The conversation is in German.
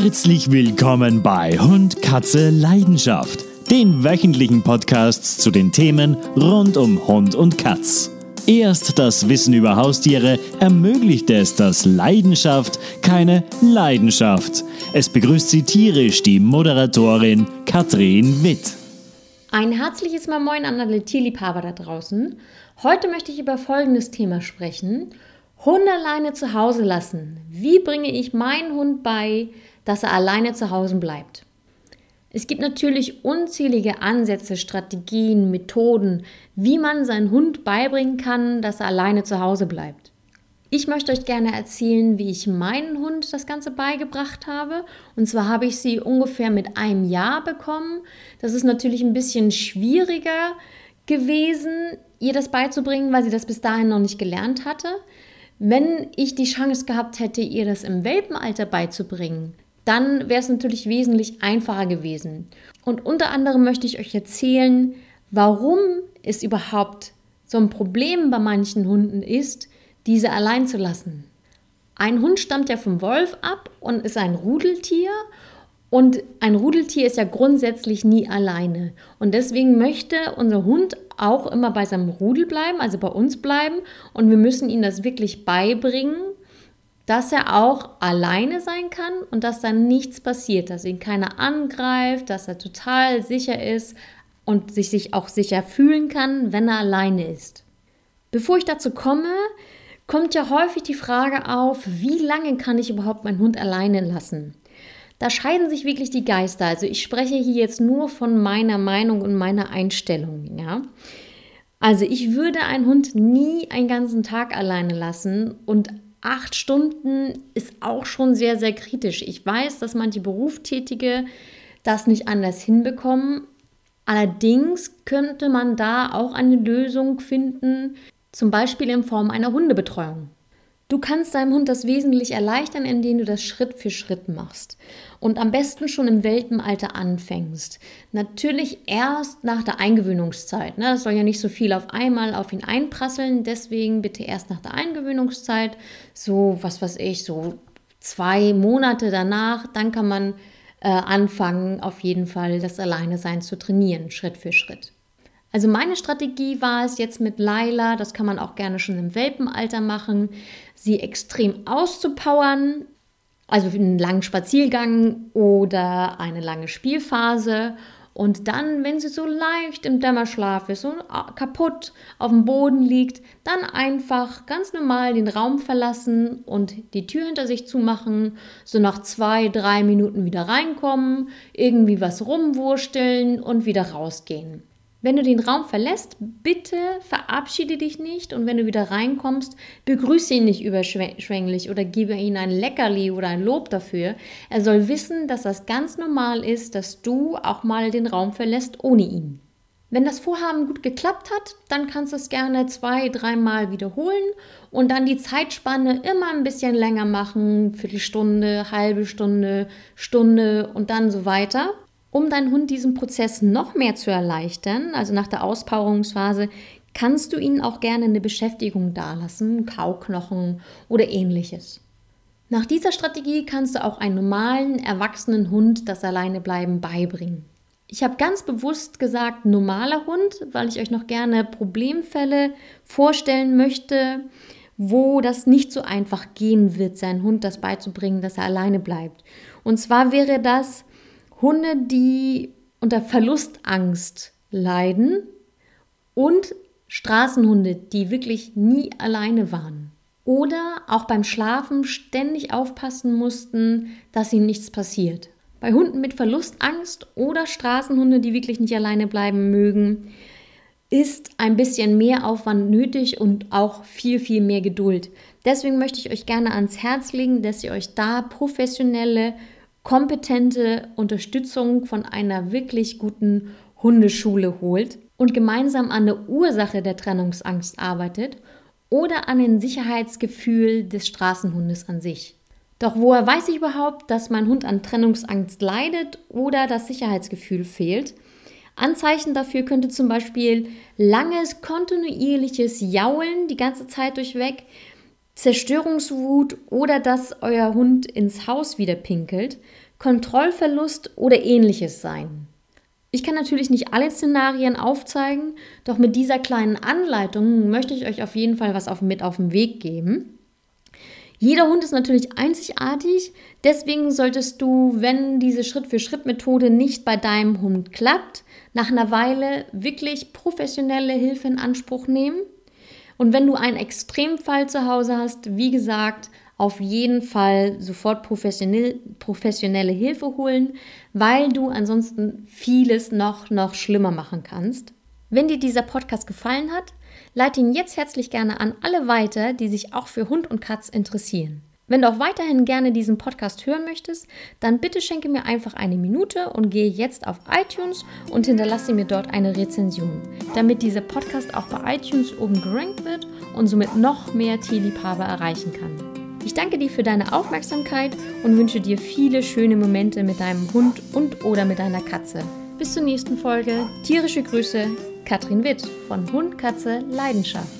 Herzlich willkommen bei Hund, Katze, Leidenschaft, den wöchentlichen Podcasts zu den Themen rund um Hund und Katz. Erst das Wissen über Haustiere ermöglicht es, dass Leidenschaft keine Leidenschaft. Es begrüßt sie tierisch die Moderatorin Katrin Witt. Ein herzliches Mal Moin an alle Tierliebhaber da draußen. Heute möchte ich über folgendes Thema sprechen. Hunde alleine zu Hause lassen. Wie bringe ich meinen Hund bei, dass er alleine zu Hause bleibt? Es gibt natürlich unzählige Ansätze, Strategien, Methoden, wie man seinen Hund beibringen kann, dass er alleine zu Hause bleibt. Ich möchte euch gerne erzählen, wie ich meinen Hund das Ganze beigebracht habe. Und zwar habe ich sie ungefähr mit einem Jahr bekommen. Das ist natürlich ein bisschen schwieriger gewesen, ihr das beizubringen, weil sie das bis dahin noch nicht gelernt hatte. Wenn ich die Chance gehabt hätte, ihr das im Welpenalter beizubringen, dann wäre es natürlich wesentlich einfacher gewesen. Und unter anderem möchte ich euch erzählen, warum es überhaupt so ein Problem bei manchen Hunden ist, diese allein zu lassen. Ein Hund stammt ja vom Wolf ab und ist ein Rudeltier und ein Rudeltier ist ja grundsätzlich nie alleine. Und deswegen möchte unser Hund auch immer bei seinem Rudel bleiben, also bei uns bleiben. Und wir müssen ihm das wirklich beibringen, dass er auch alleine sein kann und dass dann nichts passiert, dass ihn keiner angreift, dass er total sicher ist und sich, sich auch sicher fühlen kann, wenn er alleine ist. Bevor ich dazu komme, kommt ja häufig die Frage auf, wie lange kann ich überhaupt meinen Hund alleine lassen? Da scheiden sich wirklich die Geister. Also ich spreche hier jetzt nur von meiner Meinung und meiner Einstellung, ja. Also ich würde einen Hund nie einen ganzen Tag alleine lassen und acht Stunden ist auch schon sehr, sehr kritisch. Ich weiß, dass manche Berufstätige das nicht anders hinbekommen. Allerdings könnte man da auch eine Lösung finden, zum Beispiel in Form einer Hundebetreuung. Du kannst deinem Hund das wesentlich erleichtern, indem du das Schritt für Schritt machst und am besten schon im Welpenalter anfängst. Natürlich erst nach der Eingewöhnungszeit. Ne? Das soll ja nicht so viel auf einmal auf ihn einprasseln, deswegen bitte erst nach der Eingewöhnungszeit, so was weiß ich, so zwei Monate danach, dann kann man äh, anfangen, auf jeden Fall das Alleinesein zu trainieren, Schritt für Schritt. Also meine Strategie war es jetzt mit Laila, das kann man auch gerne schon im Welpenalter machen, sie extrem auszupowern, also einen langen Spaziergang oder eine lange Spielphase und dann, wenn sie so leicht im Dämmerschlaf ist und kaputt auf dem Boden liegt, dann einfach ganz normal den Raum verlassen und die Tür hinter sich zumachen, so nach zwei, drei Minuten wieder reinkommen, irgendwie was rumwursteln und wieder rausgehen. Wenn du den Raum verlässt, bitte verabschiede dich nicht und wenn du wieder reinkommst, begrüße ihn nicht überschwänglich oder gebe ihm ein Leckerli oder ein Lob dafür. Er soll wissen, dass das ganz normal ist, dass du auch mal den Raum verlässt ohne ihn. Wenn das Vorhaben gut geklappt hat, dann kannst du es gerne zwei, dreimal wiederholen und dann die Zeitspanne immer ein bisschen länger machen, Viertelstunde, halbe Stunde, Stunde und dann so weiter. Um deinen Hund diesen Prozess noch mehr zu erleichtern, also nach der Auspowerungsphase, kannst du ihnen auch gerne eine Beschäftigung dalassen, Kauknochen oder ähnliches. Nach dieser Strategie kannst du auch einen normalen, erwachsenen Hund das Alleinebleiben beibringen. Ich habe ganz bewusst gesagt normaler Hund, weil ich euch noch gerne Problemfälle vorstellen möchte, wo das nicht so einfach gehen wird, seinen Hund das beizubringen, dass er alleine bleibt. Und zwar wäre das, Hunde, die unter Verlustangst leiden und Straßenhunde, die wirklich nie alleine waren. Oder auch beim Schlafen ständig aufpassen mussten, dass ihnen nichts passiert. Bei Hunden mit Verlustangst oder Straßenhunde, die wirklich nicht alleine bleiben mögen, ist ein bisschen mehr Aufwand nötig und auch viel, viel mehr Geduld. Deswegen möchte ich euch gerne ans Herz legen, dass ihr euch da professionelle kompetente Unterstützung von einer wirklich guten Hundeschule holt und gemeinsam an der Ursache der Trennungsangst arbeitet oder an dem Sicherheitsgefühl des Straßenhundes an sich. Doch woher weiß ich überhaupt, dass mein Hund an Trennungsangst leidet oder das Sicherheitsgefühl fehlt? Anzeichen dafür könnte zum Beispiel langes, kontinuierliches Jaulen die ganze Zeit durchweg, Zerstörungswut oder dass euer Hund ins Haus wieder pinkelt. Kontrollverlust oder ähnliches sein. Ich kann natürlich nicht alle Szenarien aufzeigen, doch mit dieser kleinen Anleitung möchte ich euch auf jeden Fall was auf, mit auf den Weg geben. Jeder Hund ist natürlich einzigartig, deswegen solltest du, wenn diese Schritt-für-Schritt-Methode nicht bei deinem Hund klappt, nach einer Weile wirklich professionelle Hilfe in Anspruch nehmen. Und wenn du einen Extremfall zu Hause hast, wie gesagt, auf jeden Fall sofort professionell, professionelle Hilfe holen, weil du ansonsten vieles noch, noch schlimmer machen kannst. Wenn dir dieser Podcast gefallen hat, leite ihn jetzt herzlich gerne an alle weiter, die sich auch für Hund und Katz interessieren. Wenn du auch weiterhin gerne diesen Podcast hören möchtest, dann bitte schenke mir einfach eine Minute und gehe jetzt auf iTunes und hinterlasse mir dort eine Rezension, damit dieser Podcast auch bei iTunes oben gerankt wird und somit noch mehr Tierliebhaber erreichen kann. Ich danke dir für deine Aufmerksamkeit und wünsche dir viele schöne Momente mit deinem Hund und oder mit deiner Katze. Bis zur nächsten Folge. Tierische Grüße, Katrin Witt von Hund, Katze, Leidenschaft.